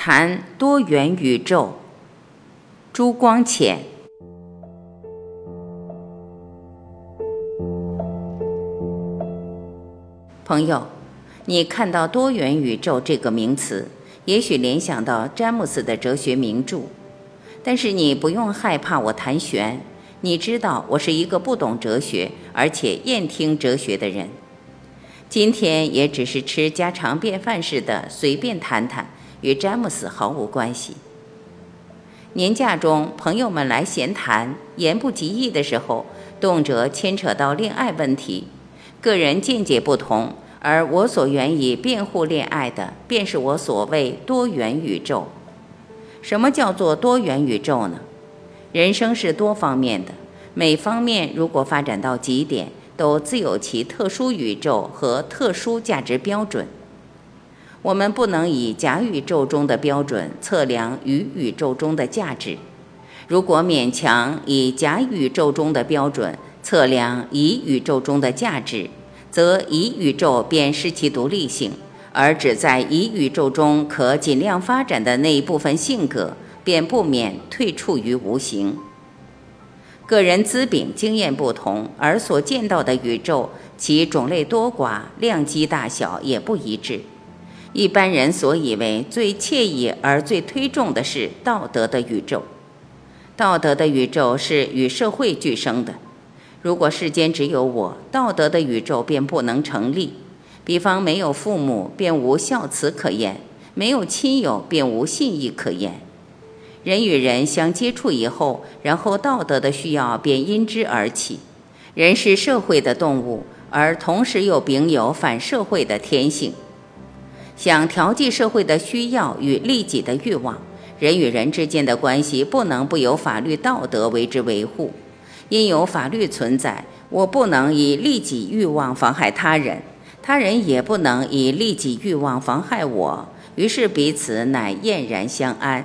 谈多元宇宙。朱光潜，朋友，你看到多元宇宙这个名词，也许联想到詹姆斯的哲学名著，但是你不用害怕我谈玄。你知道我是一个不懂哲学，而且厌听哲学的人。今天也只是吃家常便饭似的随便谈谈，与詹姆斯毫无关系。年假中，朋友们来闲谈，言不及义的时候，动辄牵扯到恋爱问题。个人见解不同，而我所愿意辩护恋爱的，便是我所谓多元宇宙。什么叫做多元宇宙呢？人生是多方面的，每方面如果发展到极点，都自有其特殊宇宙和特殊价值标准。我们不能以甲宇宙中的标准测量乙宇宙中的价值。如果勉强以甲宇宙中的标准测量乙宇宙中的价值，则乙宇宙便失其独立性，而只在乙宇宙中可尽量发展的那一部分性格。便不免退出于无形。个人资禀经验不同，而所见到的宇宙，其种类多寡、量级大小也不一致。一般人所以为最惬意而最推重的是道德的宇宙。道德的宇宙是与社会俱生的。如果世间只有我，道德的宇宙便不能成立。比方没有父母，便无孝慈可言；没有亲友，便无信义可言。人与人相接触以后，然后道德的需要便因之而起。人是社会的动物，而同时又秉有反社会的天性，想调剂社会的需要与利己的欲望。人与人之间的关系不能不由法律道德为之维护。因有法律存在，我不能以利己欲望妨害他人，他人也不能以利己欲望妨害我。于是彼此乃晏然相安。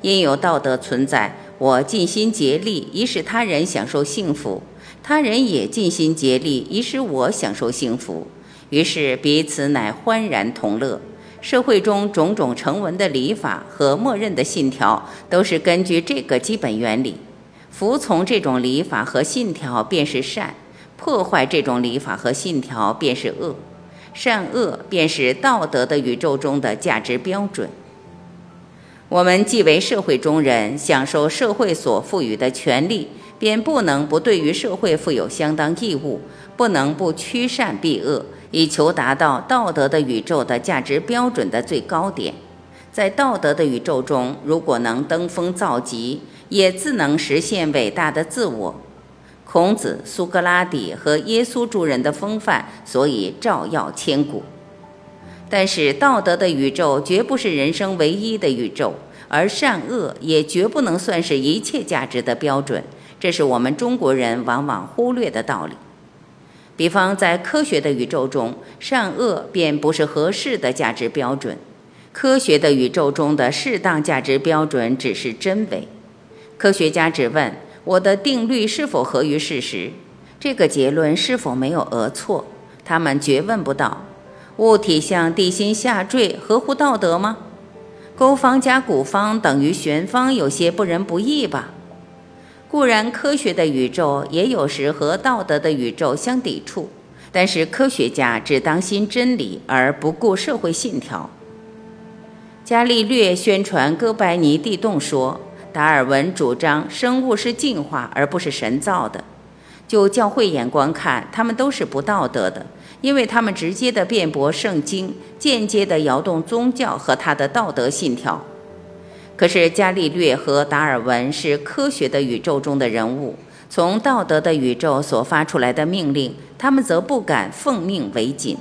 因有道德存在，我尽心竭力以使他人享受幸福，他人也尽心竭力以使我享受幸福，于是彼此乃欢然同乐。社会中种种成文的礼法和默认的信条，都是根据这个基本原理。服从这种礼法和信条便是善，破坏这种礼法和信条便是恶。善恶便是道德的宇宙中的价值标准。我们既为社会中人，享受社会所赋予的权利，便不能不对于社会负有相当义务，不能不趋善避恶，以求达到道德的宇宙的价值标准的最高点。在道德的宇宙中，如果能登峰造极，也自能实现伟大的自我。孔子、苏格拉底和耶稣诸人的风范，所以照耀千古。但是，道德的宇宙绝不是人生唯一的宇宙，而善恶也绝不能算是一切价值的标准。这是我们中国人往往忽略的道理。比方，在科学的宇宙中，善恶便不是合适的价值标准。科学的宇宙中的适当价值标准只是真伪。科学家只问我的定律是否合于事实，这个结论是否没有讹错，他们绝问不到。物体向地心下坠，合乎道德吗？勾方加古方等于玄方，有些不仁不义吧？固然，科学的宇宙也有时和道德的宇宙相抵触，但是科学家只当心真理，而不顾社会信条。伽利略宣传哥白尼地动说，达尔文主张生物是进化而不是神造的。就教会眼光看，他们都是不道德的。因为他们直接的辩驳圣经，间接的摇动宗教和他的道德信条。可是伽利略和达尔文是科学的宇宙中的人物，从道德的宇宙所发出来的命令，他们则不敢奉命为谨。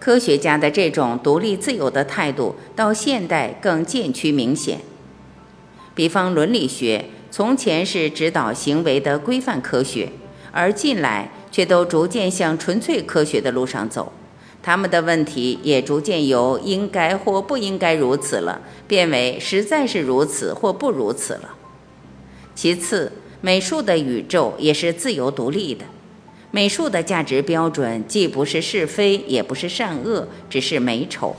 科学家的这种独立自由的态度，到现代更渐趋明显。比方伦理学，从前是指导行为的规范科学，而近来。却都逐渐向纯粹科学的路上走，他们的问题也逐渐由应该或不应该如此了，变为实在是如此或不如此了。其次，美术的宇宙也是自由独立的，美术的价值标准既不是是非，也不是善恶，只是美丑。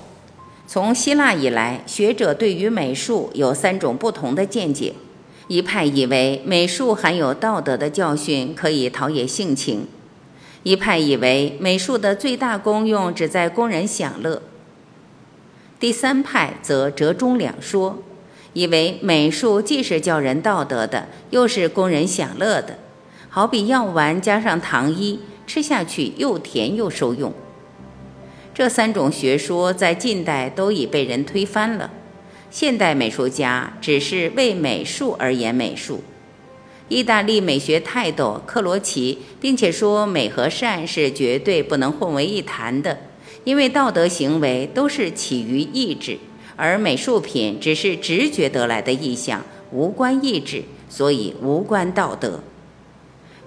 从希腊以来，学者对于美术有三种不同的见解。一派以为美术含有道德的教训，可以陶冶性情；一派以为美术的最大功用只在供人享乐；第三派则折中两说，以为美术既是教人道德的，又是供人享乐的，好比药丸加上糖衣，吃下去又甜又受用。这三种学说在近代都已被人推翻了。现代美术家只是为美术而言美术。意大利美学泰斗克罗齐，并且说美和善是绝对不能混为一谈的，因为道德行为都是起于意志，而美术品只是直觉得来的意象，无关意志，所以无关道德。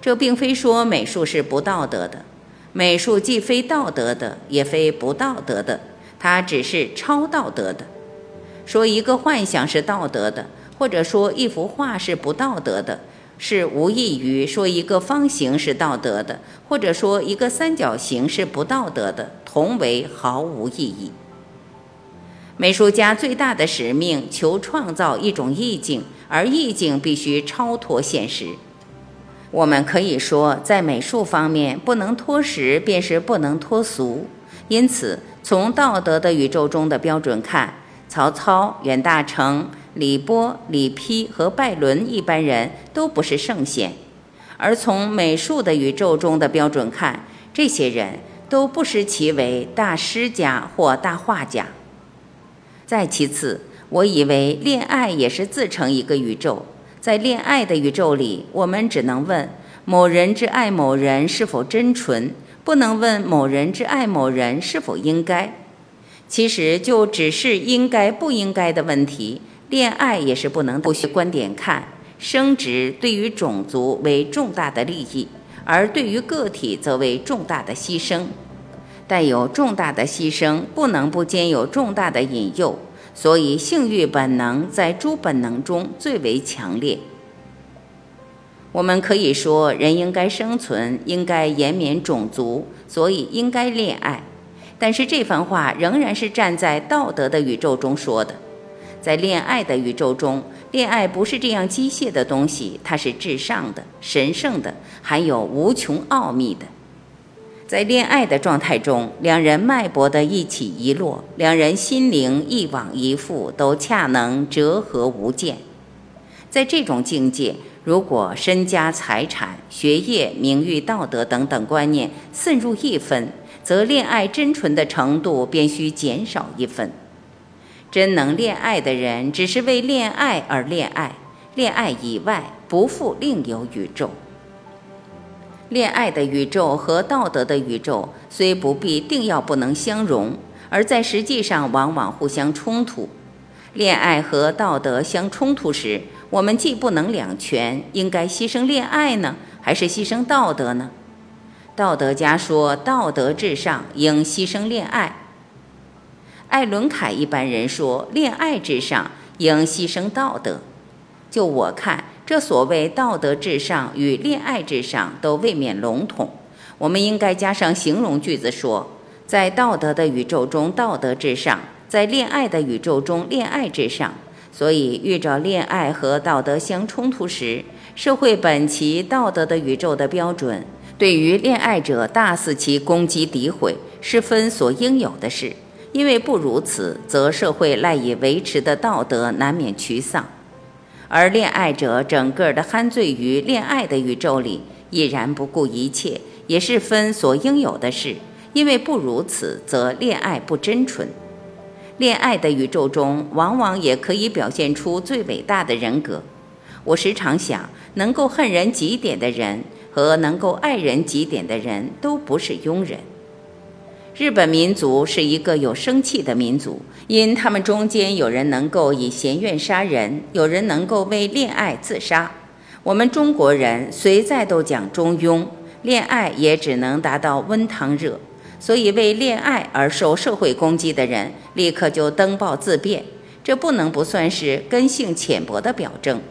这并非说美术是不道德的，美术既非道德的，也非不道德的，它只是超道德的。说一个幻想是道德的，或者说一幅画是不道德的，是无异于说一个方形是道德的，或者说一个三角形是不道德的，同为毫无意义。美术家最大的使命，求创造一种意境，而意境必须超脱现实。我们可以说，在美术方面，不能脱实，便是不能脱俗。因此，从道德的宇宙中的标准看。曹操、袁大成、李波、李丕和拜伦一般人都不是圣贤，而从美术的宇宙中的标准看，这些人都不失其为大师家或大画家。再其次，我以为恋爱也是自成一个宇宙，在恋爱的宇宙里，我们只能问某人之爱某人是否真纯，不能问某人之爱某人是否应该。其实就只是应该不应该的问题，恋爱也是不能不学观点看。生殖对于种族为重大的利益，而对于个体则为重大的牺牲。带有重大的牺牲，不能不兼有重大的引诱。所以性欲本能在诸本能中最为强烈。我们可以说，人应该生存，应该延绵种族，所以应该恋爱。但是这番话仍然是站在道德的宇宙中说的，在恋爱的宇宙中，恋爱不是这样机械的东西，它是至上的、神圣的，含有无穷奥秘的。在恋爱的状态中，两人脉搏的一起一落，两人心灵一往一复，都恰能折合无间。在这种境界，如果身家、财产、学业、名誉、道德等等观念渗入一分。则恋爱真纯的程度便需减少一分。真能恋爱的人，只是为恋爱而恋爱，恋爱以外不复另有宇宙。恋爱的宇宙和道德的宇宙虽不必定要不能相容，而在实际上往往互相冲突。恋爱和道德相冲突时，我们既不能两全，应该牺牲恋爱呢，还是牺牲道德呢？道德家说：“道德至上，应牺牲恋爱。”艾伦凯一般人说：“恋爱至上，应牺牲道德。”就我看，这所谓道德至上与恋爱至上都未免笼统。我们应该加上形容句子说：“在道德的宇宙中，道德至上；在恋爱的宇宙中，恋爱至上。”所以，遇着恋爱和道德相冲突时，社会本其道德的宇宙的标准。对于恋爱者大肆其攻击诋毁，是分所应有的事。因为不如此，则社会赖以维持的道德难免沮丧。而恋爱者整个的酣醉于恋爱的宇宙里，毅然不顾一切，也是分所应有的事。因为不如此，则恋爱不真纯。恋爱的宇宙中，往往也可以表现出最伟大的人格。我时常想，能够恨人极点的人。和能够爱人极点的人都不是庸人。日本民族是一个有生气的民族，因他们中间有人能够以嫌怨杀人，有人能够为恋爱自杀。我们中国人虽在都讲中庸，恋爱也只能达到温汤热，所以为恋爱而受社会攻击的人，立刻就登报自辩，这不能不算是根性浅薄的表征。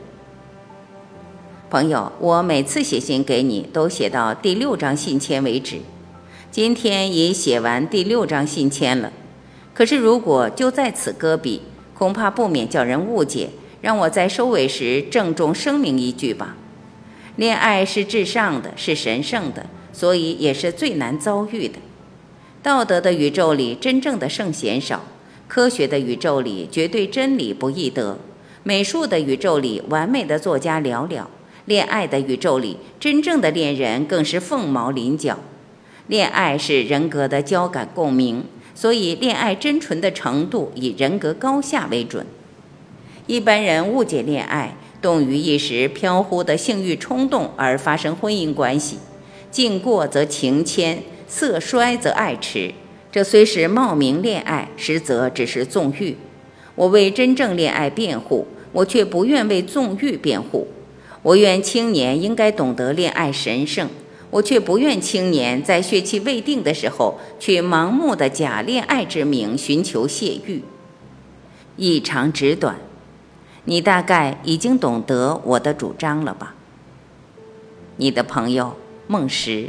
朋友，我每次写信给你都写到第六张信签为止。今天已写完第六张信签了。可是如果就在此搁笔，恐怕不免叫人误解。让我在收尾时郑重声明一句吧：恋爱是至上的，是神圣的，所以也是最难遭遇的。道德的宇宙里，真正的圣贤少；科学的宇宙里，绝对真理不易得；美术的宇宙里，完美的作家寥寥；恋爱的宇宙里，真正的恋人更是凤毛麟角。恋爱是人格的交感共鸣，所以恋爱真纯的程度以人格高下为准。一般人误解恋爱，动于一时飘忽的性欲冲动而发生婚姻关系，境过则情迁。色衰则爱弛，这虽是冒名恋爱，实则只是纵欲。我为真正恋爱辩护，我却不愿为纵欲辩护。我愿青年应该懂得恋爱神圣，我却不愿青年在血气未定的时候，去盲目的假恋爱之名寻求泄欲。一长纸短，你大概已经懂得我的主张了吧？你的朋友孟石。